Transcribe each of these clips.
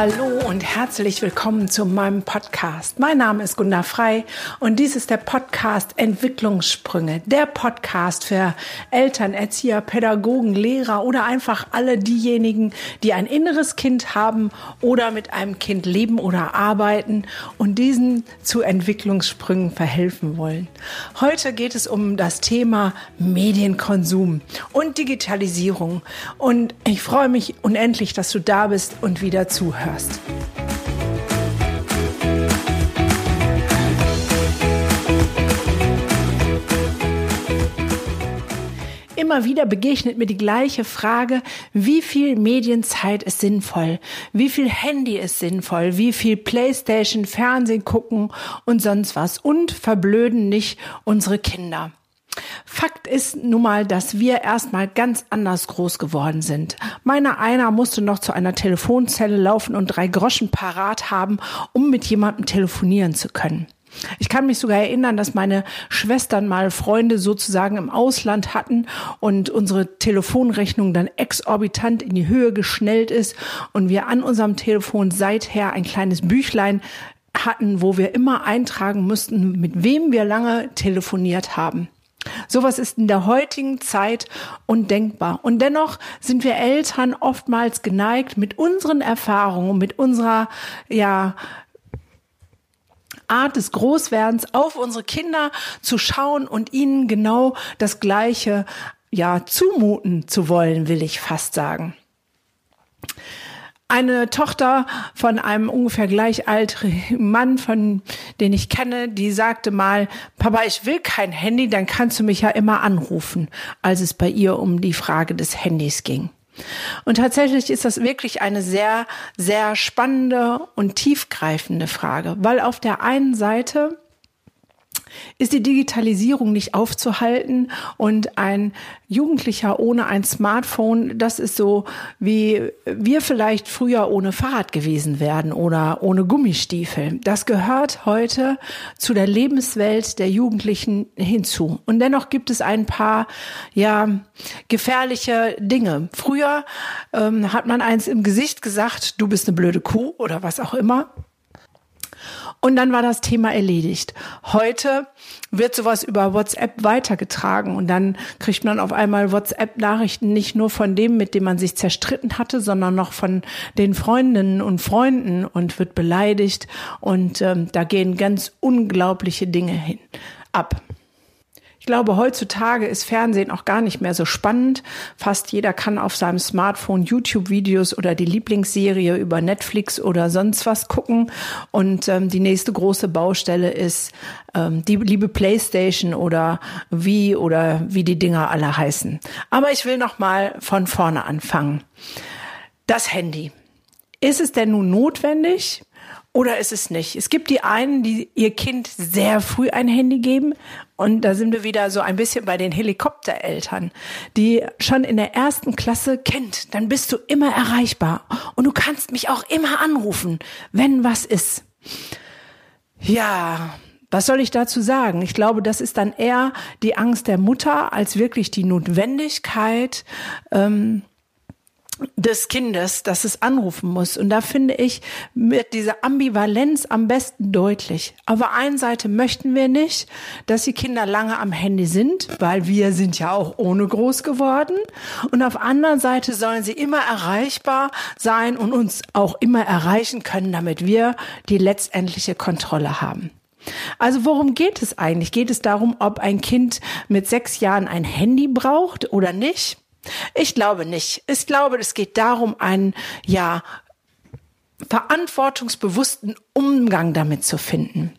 Hallo und herzlich willkommen zu meinem Podcast. Mein Name ist Gunda Frei und dies ist der Podcast Entwicklungssprünge. Der Podcast für Eltern, Erzieher, Pädagogen, Lehrer oder einfach alle diejenigen, die ein inneres Kind haben oder mit einem Kind leben oder arbeiten und diesen zu Entwicklungssprüngen verhelfen wollen. Heute geht es um das Thema Medienkonsum und Digitalisierung und ich freue mich unendlich, dass du da bist und wieder zuhörst Immer wieder begegnet mir die gleiche Frage, wie viel Medienzeit ist sinnvoll, wie viel Handy ist sinnvoll, wie viel Playstation, Fernsehen gucken und sonst was und verblöden nicht unsere Kinder. Fakt ist nun mal, dass wir erstmal ganz anders groß geworden sind. Meiner einer musste noch zu einer Telefonzelle laufen und drei Groschen parat haben, um mit jemandem telefonieren zu können. Ich kann mich sogar erinnern, dass meine Schwestern mal Freunde sozusagen im Ausland hatten und unsere Telefonrechnung dann exorbitant in die Höhe geschnellt ist und wir an unserem Telefon seither ein kleines Büchlein hatten, wo wir immer eintragen mussten, mit wem wir lange telefoniert haben. Sowas ist in der heutigen Zeit undenkbar. Und dennoch sind wir Eltern oftmals geneigt, mit unseren Erfahrungen, mit unserer, ja, Art des Großwerdens auf unsere Kinder zu schauen und ihnen genau das Gleiche, ja, zumuten zu wollen, will ich fast sagen eine Tochter von einem ungefähr gleichaltrigen Mann, von den ich kenne, die sagte mal, Papa, ich will kein Handy, dann kannst du mich ja immer anrufen, als es bei ihr um die Frage des Handys ging. Und tatsächlich ist das wirklich eine sehr, sehr spannende und tiefgreifende Frage, weil auf der einen Seite ist die Digitalisierung nicht aufzuhalten und ein Jugendlicher ohne ein Smartphone, das ist so, wie wir vielleicht früher ohne Fahrrad gewesen wären oder ohne Gummistiefel. Das gehört heute zu der Lebenswelt der Jugendlichen hinzu. Und dennoch gibt es ein paar, ja, gefährliche Dinge. Früher ähm, hat man eins im Gesicht gesagt, du bist eine blöde Kuh oder was auch immer. Und dann war das Thema erledigt. Heute wird sowas über WhatsApp weitergetragen und dann kriegt man auf einmal WhatsApp-Nachrichten nicht nur von dem, mit dem man sich zerstritten hatte, sondern noch von den Freundinnen und Freunden und wird beleidigt und ähm, da gehen ganz unglaubliche Dinge hin ab. Ich glaube, heutzutage ist Fernsehen auch gar nicht mehr so spannend. Fast jeder kann auf seinem Smartphone YouTube-Videos oder die Lieblingsserie über Netflix oder sonst was gucken. Und ähm, die nächste große Baustelle ist ähm, die liebe PlayStation oder wie oder wie die Dinger alle heißen. Aber ich will noch mal von vorne anfangen. Das Handy. Ist es denn nun notwendig? Oder ist es nicht? Es gibt die einen, die ihr Kind sehr früh ein Handy geben. Und da sind wir wieder so ein bisschen bei den Helikoptereltern, die schon in der ersten Klasse kennt. Dann bist du immer erreichbar. Und du kannst mich auch immer anrufen, wenn was ist. Ja, was soll ich dazu sagen? Ich glaube, das ist dann eher die Angst der Mutter als wirklich die Notwendigkeit, ähm, des Kindes, dass es anrufen muss. Und da finde ich, wird diese Ambivalenz am besten deutlich. Auf der einen Seite möchten wir nicht, dass die Kinder lange am Handy sind, weil wir sind ja auch ohne groß geworden. Und auf der anderen Seite sollen sie immer erreichbar sein und uns auch immer erreichen können, damit wir die letztendliche Kontrolle haben. Also worum geht es eigentlich? Geht es darum, ob ein Kind mit sechs Jahren ein Handy braucht oder nicht? Ich glaube nicht. Ich glaube, es geht darum, einen, ja, verantwortungsbewussten Umgang damit zu finden.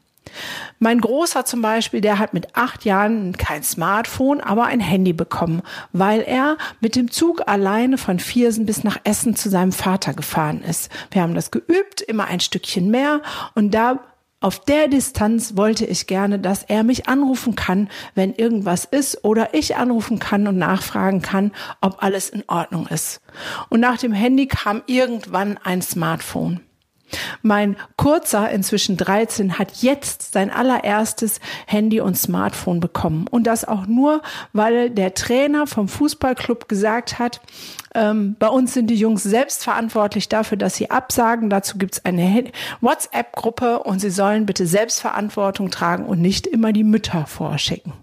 Mein Großer zum Beispiel, der hat mit acht Jahren kein Smartphone, aber ein Handy bekommen, weil er mit dem Zug alleine von Viersen bis nach Essen zu seinem Vater gefahren ist. Wir haben das geübt, immer ein Stückchen mehr und da auf der Distanz wollte ich gerne, dass er mich anrufen kann, wenn irgendwas ist oder ich anrufen kann und nachfragen kann, ob alles in Ordnung ist. Und nach dem Handy kam irgendwann ein Smartphone. Mein Kurzer, inzwischen 13, hat jetzt sein allererstes Handy und Smartphone bekommen. Und das auch nur, weil der Trainer vom Fußballclub gesagt hat, ähm, bei uns sind die Jungs selbst verantwortlich dafür, dass sie absagen. Dazu gibt's eine WhatsApp-Gruppe und sie sollen bitte Selbstverantwortung tragen und nicht immer die Mütter vorschicken.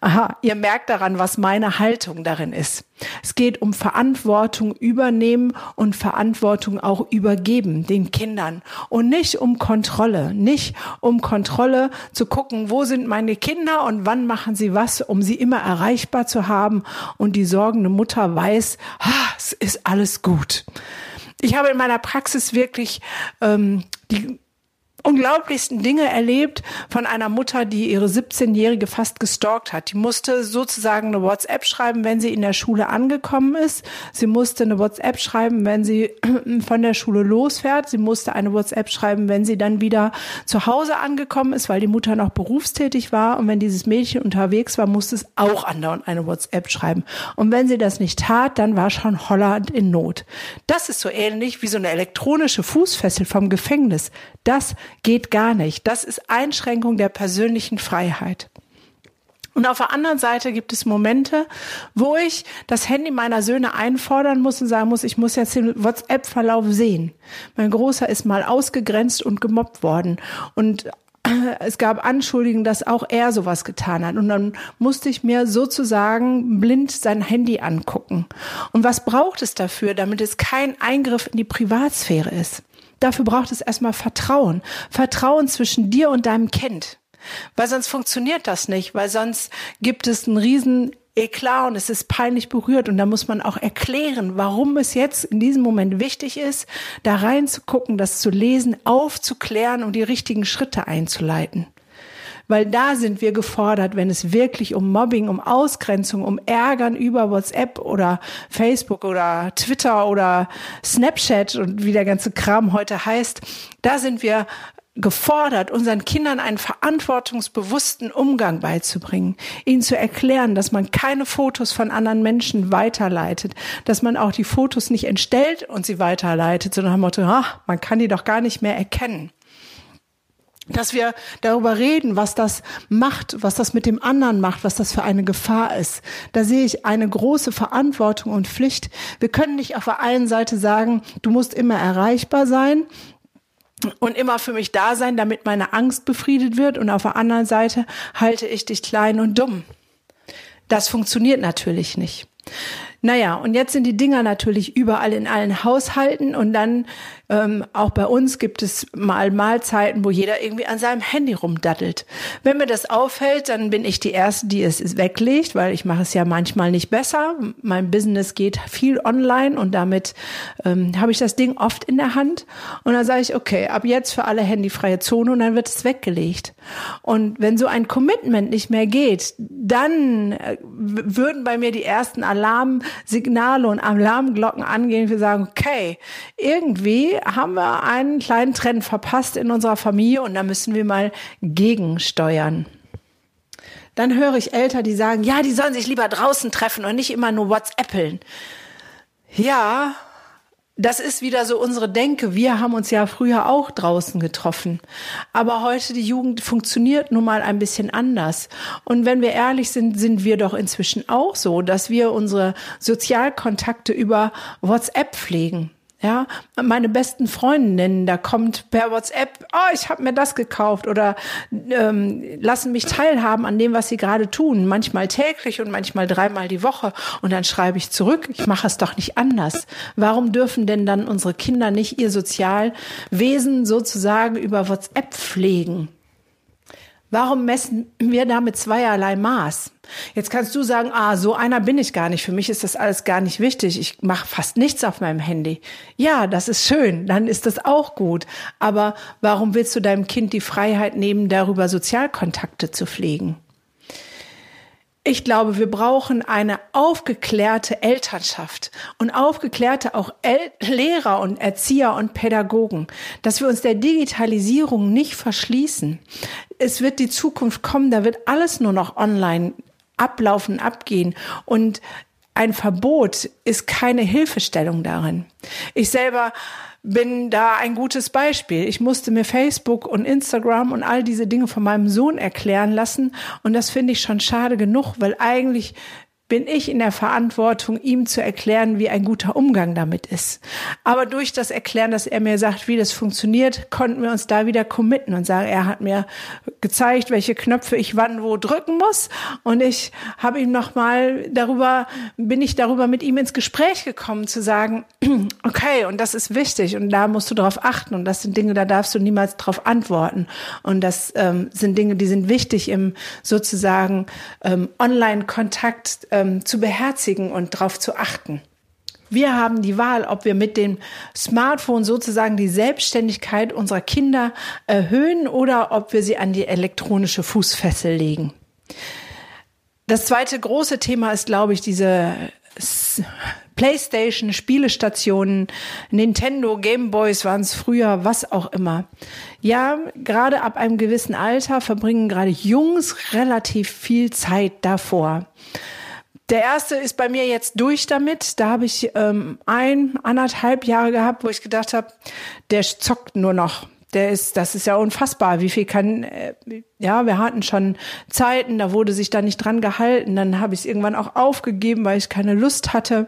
Aha, ihr merkt daran, was meine Haltung darin ist. Es geht um Verantwortung übernehmen und Verantwortung auch übergeben den Kindern und nicht um Kontrolle, nicht um Kontrolle zu gucken, wo sind meine Kinder und wann machen sie was, um sie immer erreichbar zu haben und die sorgende Mutter weiß, ah, es ist alles gut. Ich habe in meiner Praxis wirklich ähm, die unglaublichsten Dinge erlebt von einer Mutter, die ihre 17-Jährige fast gestalkt hat. Die musste sozusagen eine WhatsApp schreiben, wenn sie in der Schule angekommen ist. Sie musste eine WhatsApp schreiben, wenn sie von der Schule losfährt. Sie musste eine WhatsApp schreiben, wenn sie dann wieder zu Hause angekommen ist, weil die Mutter noch berufstätig war. Und wenn dieses Mädchen unterwegs war, musste es auch andauernd eine WhatsApp schreiben. Und wenn sie das nicht tat, dann war schon Holland in Not. Das ist so ähnlich wie so eine elektronische Fußfessel vom Gefängnis. Das geht gar nicht. Das ist Einschränkung der persönlichen Freiheit. Und auf der anderen Seite gibt es Momente, wo ich das Handy meiner Söhne einfordern muss und sagen muss, ich muss jetzt den WhatsApp-Verlauf sehen. Mein Großer ist mal ausgegrenzt und gemobbt worden. Und es gab Anschuldigungen, dass auch er sowas getan hat. Und dann musste ich mir sozusagen blind sein Handy angucken. Und was braucht es dafür, damit es kein Eingriff in die Privatsphäre ist? Dafür braucht es erstmal Vertrauen. Vertrauen zwischen dir und deinem Kind. Weil sonst funktioniert das nicht, weil sonst gibt es einen riesen Eklat und es ist peinlich berührt und da muss man auch erklären, warum es jetzt in diesem Moment wichtig ist, da reinzugucken, das zu lesen, aufzuklären und die richtigen Schritte einzuleiten weil da sind wir gefordert, wenn es wirklich um Mobbing, um Ausgrenzung, um Ärgern über WhatsApp oder Facebook oder Twitter oder Snapchat und wie der ganze Kram heute heißt, da sind wir gefordert, unseren Kindern einen verantwortungsbewussten Umgang beizubringen, ihnen zu erklären, dass man keine Fotos von anderen Menschen weiterleitet, dass man auch die Fotos nicht entstellt und sie weiterleitet, sondern Motto, ach, man kann die doch gar nicht mehr erkennen dass wir darüber reden, was das macht, was das mit dem anderen macht, was das für eine Gefahr ist. Da sehe ich eine große Verantwortung und Pflicht. Wir können nicht auf der einen Seite sagen, du musst immer erreichbar sein und immer für mich da sein, damit meine Angst befriedet wird und auf der anderen Seite halte ich dich klein und dumm. Das funktioniert natürlich nicht. Naja, und jetzt sind die Dinger natürlich überall in allen Haushalten und dann ähm, auch bei uns gibt es mal Mahlzeiten, wo jeder irgendwie an seinem Handy rumdattelt. Wenn mir das auffällt, dann bin ich die Erste, die es weglegt, weil ich mache es ja manchmal nicht besser. Mein Business geht viel online und damit ähm, habe ich das Ding oft in der Hand. Und dann sage ich, okay, ab jetzt für alle handyfreie Zone und dann wird es weggelegt. Und wenn so ein Commitment nicht mehr geht, dann äh, würden bei mir die ersten Alarmsignale und Alarmglocken angehen. Wir sagen, okay, irgendwie haben wir einen kleinen Trend verpasst in unserer Familie und da müssen wir mal gegensteuern. Dann höre ich Eltern, die sagen, ja, die sollen sich lieber draußen treffen und nicht immer nur WhatsAppeln. Ja, das ist wieder so unsere Denke. Wir haben uns ja früher auch draußen getroffen. Aber heute die Jugend funktioniert nun mal ein bisschen anders. Und wenn wir ehrlich sind, sind wir doch inzwischen auch so, dass wir unsere Sozialkontakte über WhatsApp pflegen. Ja, meine besten Freundinnen, da kommt per WhatsApp, oh, ich habe mir das gekauft oder ähm, lassen mich teilhaben an dem, was sie gerade tun. Manchmal täglich und manchmal dreimal die Woche. Und dann schreibe ich zurück, ich mache es doch nicht anders. Warum dürfen denn dann unsere Kinder nicht ihr Sozialwesen sozusagen über WhatsApp pflegen? Warum messen wir da mit zweierlei Maß? Jetzt kannst du sagen, ah, so einer bin ich gar nicht. Für mich ist das alles gar nicht wichtig. Ich mache fast nichts auf meinem Handy. Ja, das ist schön, dann ist das auch gut. Aber warum willst du deinem Kind die Freiheit nehmen, darüber Sozialkontakte zu pflegen? Ich glaube, wir brauchen eine aufgeklärte Elternschaft und aufgeklärte auch El Lehrer und Erzieher und Pädagogen, dass wir uns der Digitalisierung nicht verschließen. Es wird die Zukunft kommen, da wird alles nur noch online ablaufen, abgehen und ein Verbot ist keine Hilfestellung darin. Ich selber bin da ein gutes Beispiel. Ich musste mir Facebook und Instagram und all diese Dinge von meinem Sohn erklären lassen. Und das finde ich schon schade genug, weil eigentlich bin ich in der Verantwortung, ihm zu erklären, wie ein guter Umgang damit ist. Aber durch das Erklären, dass er mir sagt, wie das funktioniert, konnten wir uns da wieder committen und sagen, er hat mir gezeigt, welche Knöpfe ich wann wo drücken muss. Und ich habe ihm nochmal darüber, bin ich darüber mit ihm ins Gespräch gekommen, zu sagen, okay, und das ist wichtig und da musst du darauf achten und das sind Dinge, da darfst du niemals darauf antworten. Und das ähm, sind Dinge, die sind wichtig im sozusagen ähm, Online-Kontakt ähm, zu beherzigen und darauf zu achten. Wir haben die Wahl, ob wir mit dem Smartphone sozusagen die Selbstständigkeit unserer Kinder erhöhen oder ob wir sie an die elektronische Fußfessel legen. Das zweite große Thema ist, glaube ich, diese PlayStation, Spielestationen, Nintendo, Gameboys waren es früher, was auch immer. Ja, gerade ab einem gewissen Alter verbringen gerade Jungs relativ viel Zeit davor. Der erste ist bei mir jetzt durch damit. Da habe ich ähm, ein, anderthalb Jahre gehabt, wo ich gedacht habe, der zockt nur noch. Der ist, das ist ja unfassbar. Wie viel kann, äh, ja, wir hatten schon Zeiten, da wurde sich da nicht dran gehalten. Dann habe ich es irgendwann auch aufgegeben, weil ich keine Lust hatte.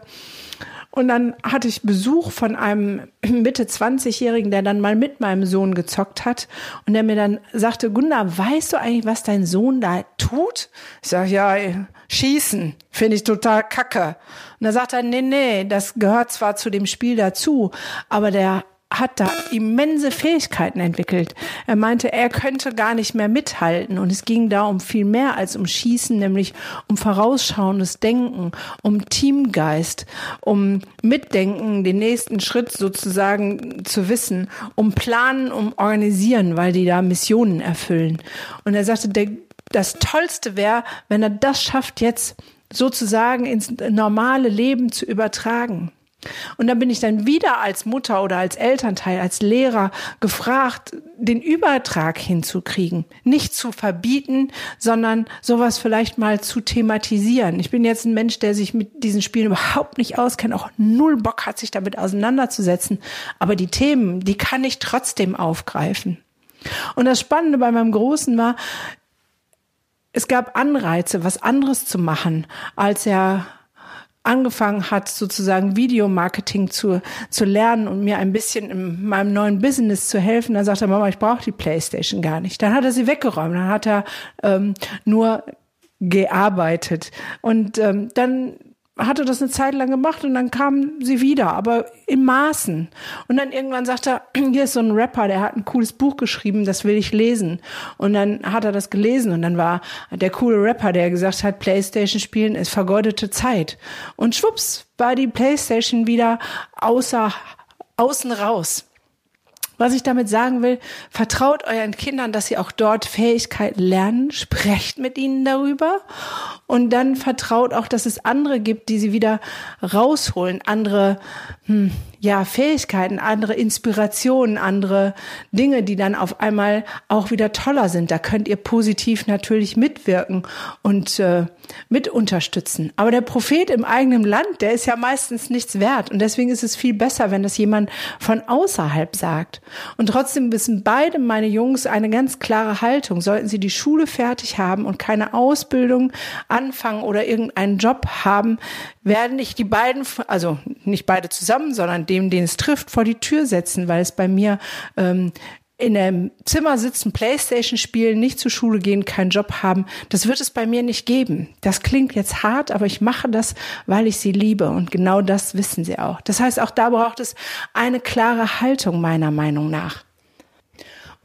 Und dann hatte ich Besuch von einem Mitte 20-Jährigen, der dann mal mit meinem Sohn gezockt hat und der mir dann sagte, Gunda, weißt du eigentlich, was dein Sohn da tut? Ich sage, ja, schießen, finde ich total kacke. Und da sagt er, nee, nee, das gehört zwar zu dem Spiel dazu, aber der hat da immense Fähigkeiten entwickelt. Er meinte, er könnte gar nicht mehr mithalten. Und es ging da um viel mehr als um Schießen, nämlich um vorausschauendes Denken, um Teamgeist, um Mitdenken, den nächsten Schritt sozusagen zu wissen, um Planen, um Organisieren, weil die da Missionen erfüllen. Und er sagte, der, das Tollste wäre, wenn er das schafft, jetzt sozusagen ins normale Leben zu übertragen. Und da bin ich dann wieder als Mutter oder als Elternteil, als Lehrer gefragt, den Übertrag hinzukriegen. Nicht zu verbieten, sondern sowas vielleicht mal zu thematisieren. Ich bin jetzt ein Mensch, der sich mit diesen Spielen überhaupt nicht auskennt, auch null Bock hat, sich damit auseinanderzusetzen. Aber die Themen, die kann ich trotzdem aufgreifen. Und das Spannende bei meinem Großen war, es gab Anreize, was anderes zu machen, als er angefangen hat, sozusagen Videomarketing zu, zu lernen und mir ein bisschen in meinem neuen Business zu helfen, dann sagte er, Mama, ich brauche die Playstation gar nicht. Dann hat er sie weggeräumt, dann hat er ähm, nur gearbeitet. Und ähm, dann hatte das eine Zeit lang gemacht und dann kam sie wieder, aber in Maßen. Und dann irgendwann sagt er, hier ist so ein Rapper, der hat ein cooles Buch geschrieben, das will ich lesen. Und dann hat er das gelesen und dann war der coole Rapper, der gesagt hat, Playstation spielen ist vergeudete Zeit. Und schwupps, war die Playstation wieder außer, außen raus. Was ich damit sagen will, vertraut euren Kindern, dass sie auch dort Fähigkeiten lernen, sprecht mit ihnen darüber und dann vertraut auch, dass es andere gibt, die sie wieder rausholen, andere hm, ja, Fähigkeiten, andere Inspirationen, andere Dinge, die dann auf einmal auch wieder toller sind. Da könnt ihr positiv natürlich mitwirken und äh, mit unterstützen. Aber der Prophet im eigenen Land, der ist ja meistens nichts wert. Und deswegen ist es viel besser, wenn das jemand von außerhalb sagt. Und trotzdem wissen beide meine Jungs eine ganz klare Haltung. Sollten sie die Schule fertig haben und keine Ausbildung anfangen oder irgendeinen Job haben, werden ich die beiden, also nicht beide zusammen, sondern dem, den es trifft, vor die Tür setzen, weil es bei mir ähm, in einem Zimmer sitzen, Playstation spielen, nicht zur Schule gehen, keinen Job haben, das wird es bei mir nicht geben. Das klingt jetzt hart, aber ich mache das, weil ich sie liebe und genau das wissen sie auch. Das heißt, auch da braucht es eine klare Haltung meiner Meinung nach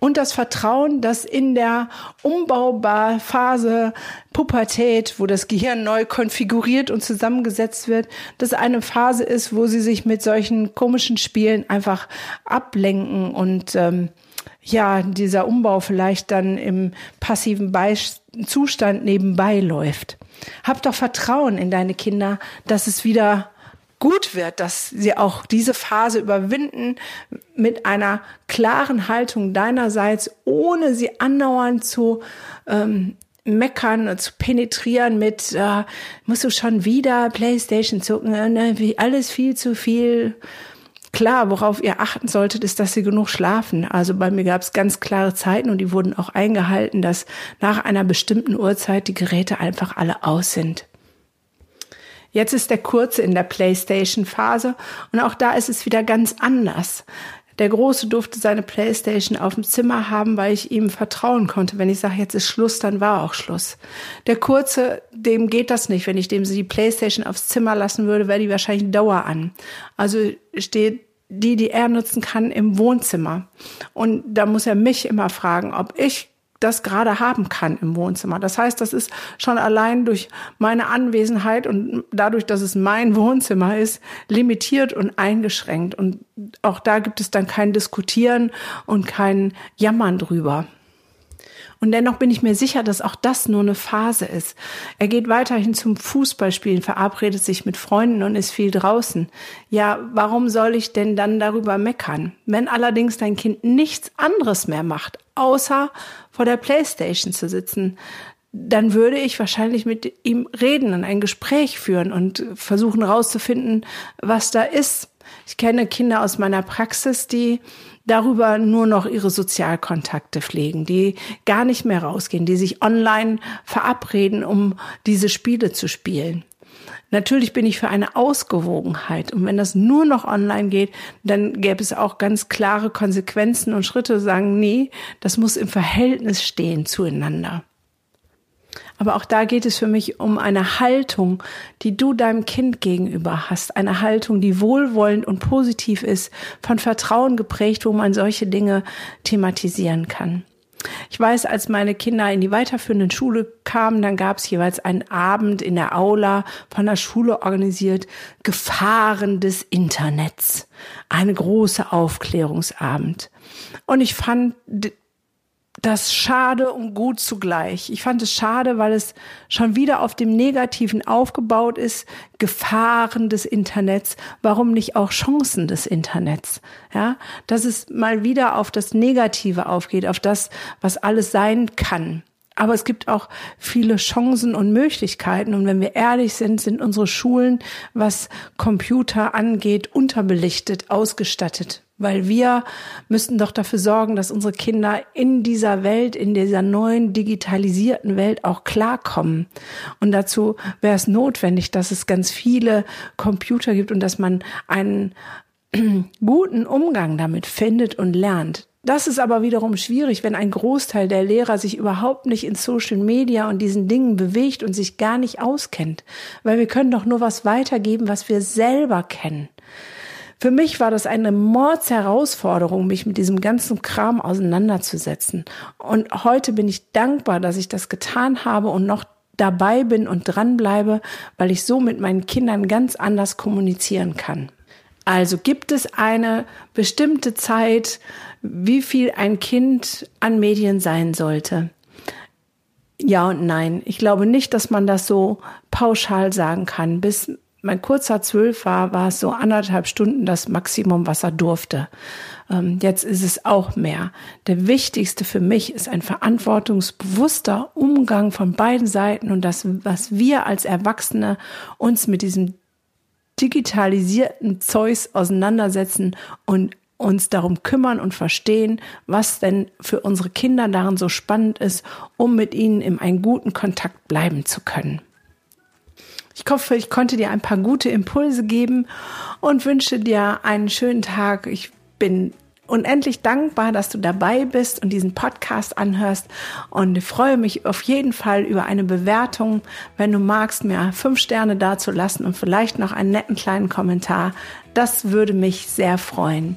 und das Vertrauen, dass in der Umbauphase Pubertät, wo das Gehirn neu konfiguriert und zusammengesetzt wird, das eine Phase ist, wo sie sich mit solchen komischen Spielen einfach ablenken und ähm, ja, dieser Umbau vielleicht dann im passiven Be Zustand nebenbei läuft. Hab doch Vertrauen in deine Kinder, dass es wieder gut wird, dass sie auch diese Phase überwinden mit einer klaren Haltung deinerseits, ohne sie andauernd zu ähm, meckern, zu penetrieren mit, äh, musst du schon wieder Playstation zucken, äh, ne, alles viel zu viel. Klar, worauf ihr achten solltet, ist, dass sie genug schlafen. Also bei mir gab es ganz klare Zeiten und die wurden auch eingehalten, dass nach einer bestimmten Uhrzeit die Geräte einfach alle aus sind. Jetzt ist der Kurze in der PlayStation-Phase und auch da ist es wieder ganz anders. Der Große durfte seine Playstation auf dem Zimmer haben, weil ich ihm vertrauen konnte. Wenn ich sage, jetzt ist Schluss, dann war auch Schluss. Der Kurze, dem geht das nicht. Wenn ich dem die Playstation aufs Zimmer lassen würde, wäre die wahrscheinlich Dauer an. Also steht die, die er nutzen kann, im Wohnzimmer. Und da muss er mich immer fragen, ob ich das gerade haben kann im Wohnzimmer. Das heißt, das ist schon allein durch meine Anwesenheit und dadurch, dass es mein Wohnzimmer ist, limitiert und eingeschränkt. Und auch da gibt es dann kein Diskutieren und kein Jammern drüber. Und dennoch bin ich mir sicher, dass auch das nur eine Phase ist. Er geht weiterhin zum Fußballspielen, verabredet sich mit Freunden und ist viel draußen. Ja, warum soll ich denn dann darüber meckern? Wenn allerdings dein Kind nichts anderes mehr macht, außer vor der Playstation zu sitzen, dann würde ich wahrscheinlich mit ihm reden und ein Gespräch führen und versuchen herauszufinden, was da ist. Ich kenne Kinder aus meiner Praxis, die darüber nur noch ihre Sozialkontakte pflegen, die gar nicht mehr rausgehen, die sich online verabreden, um diese Spiele zu spielen. Natürlich bin ich für eine Ausgewogenheit. Und wenn das nur noch online geht, dann gäbe es auch ganz klare Konsequenzen und Schritte, sagen, nee, das muss im Verhältnis stehen zueinander. Aber auch da geht es für mich um eine Haltung, die du deinem Kind gegenüber hast. Eine Haltung, die wohlwollend und positiv ist, von Vertrauen geprägt, wo man solche Dinge thematisieren kann. Ich weiß, als meine Kinder in die weiterführenden Schule kamen, dann gab es jeweils einen Abend in der Aula von der Schule organisiert, Gefahren des Internets. Eine große Aufklärungsabend. Und ich fand das schade und gut zugleich. Ich fand es schade, weil es schon wieder auf dem Negativen aufgebaut ist. Gefahren des Internets. Warum nicht auch Chancen des Internets? Ja, dass es mal wieder auf das Negative aufgeht, auf das, was alles sein kann. Aber es gibt auch viele Chancen und Möglichkeiten. Und wenn wir ehrlich sind, sind unsere Schulen, was Computer angeht, unterbelichtet, ausgestattet. Weil wir müssten doch dafür sorgen, dass unsere Kinder in dieser Welt, in dieser neuen digitalisierten Welt auch klarkommen. Und dazu wäre es notwendig, dass es ganz viele Computer gibt und dass man einen guten Umgang damit findet und lernt. Das ist aber wiederum schwierig, wenn ein Großteil der Lehrer sich überhaupt nicht in Social Media und diesen Dingen bewegt und sich gar nicht auskennt. Weil wir können doch nur was weitergeben, was wir selber kennen. Für mich war das eine Mordsherausforderung, mich mit diesem ganzen Kram auseinanderzusetzen. Und heute bin ich dankbar, dass ich das getan habe und noch dabei bin und dranbleibe, weil ich so mit meinen Kindern ganz anders kommunizieren kann. Also gibt es eine bestimmte Zeit, wie viel ein Kind an Medien sein sollte? Ja und nein. Ich glaube nicht, dass man das so pauschal sagen kann. Bis mein kurzer zwölf war, war es so anderthalb Stunden das Maximum, was er durfte. Ähm, jetzt ist es auch mehr. Der wichtigste für mich ist ein verantwortungsbewusster Umgang von beiden Seiten und das, was wir als Erwachsene uns mit diesem digitalisierten Zeugs auseinandersetzen und uns darum kümmern und verstehen, was denn für unsere Kinder darin so spannend ist, um mit ihnen in einen guten Kontakt bleiben zu können. Ich hoffe, ich konnte dir ein paar gute Impulse geben und wünsche dir einen schönen Tag. Ich bin unendlich dankbar, dass du dabei bist und diesen Podcast anhörst und freue mich auf jeden Fall über eine Bewertung, wenn du magst, mir fünf Sterne dazulassen und vielleicht noch einen netten kleinen Kommentar. Das würde mich sehr freuen.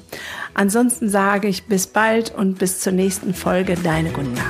Ansonsten sage ich bis bald und bis zur nächsten Folge, deine Gunda.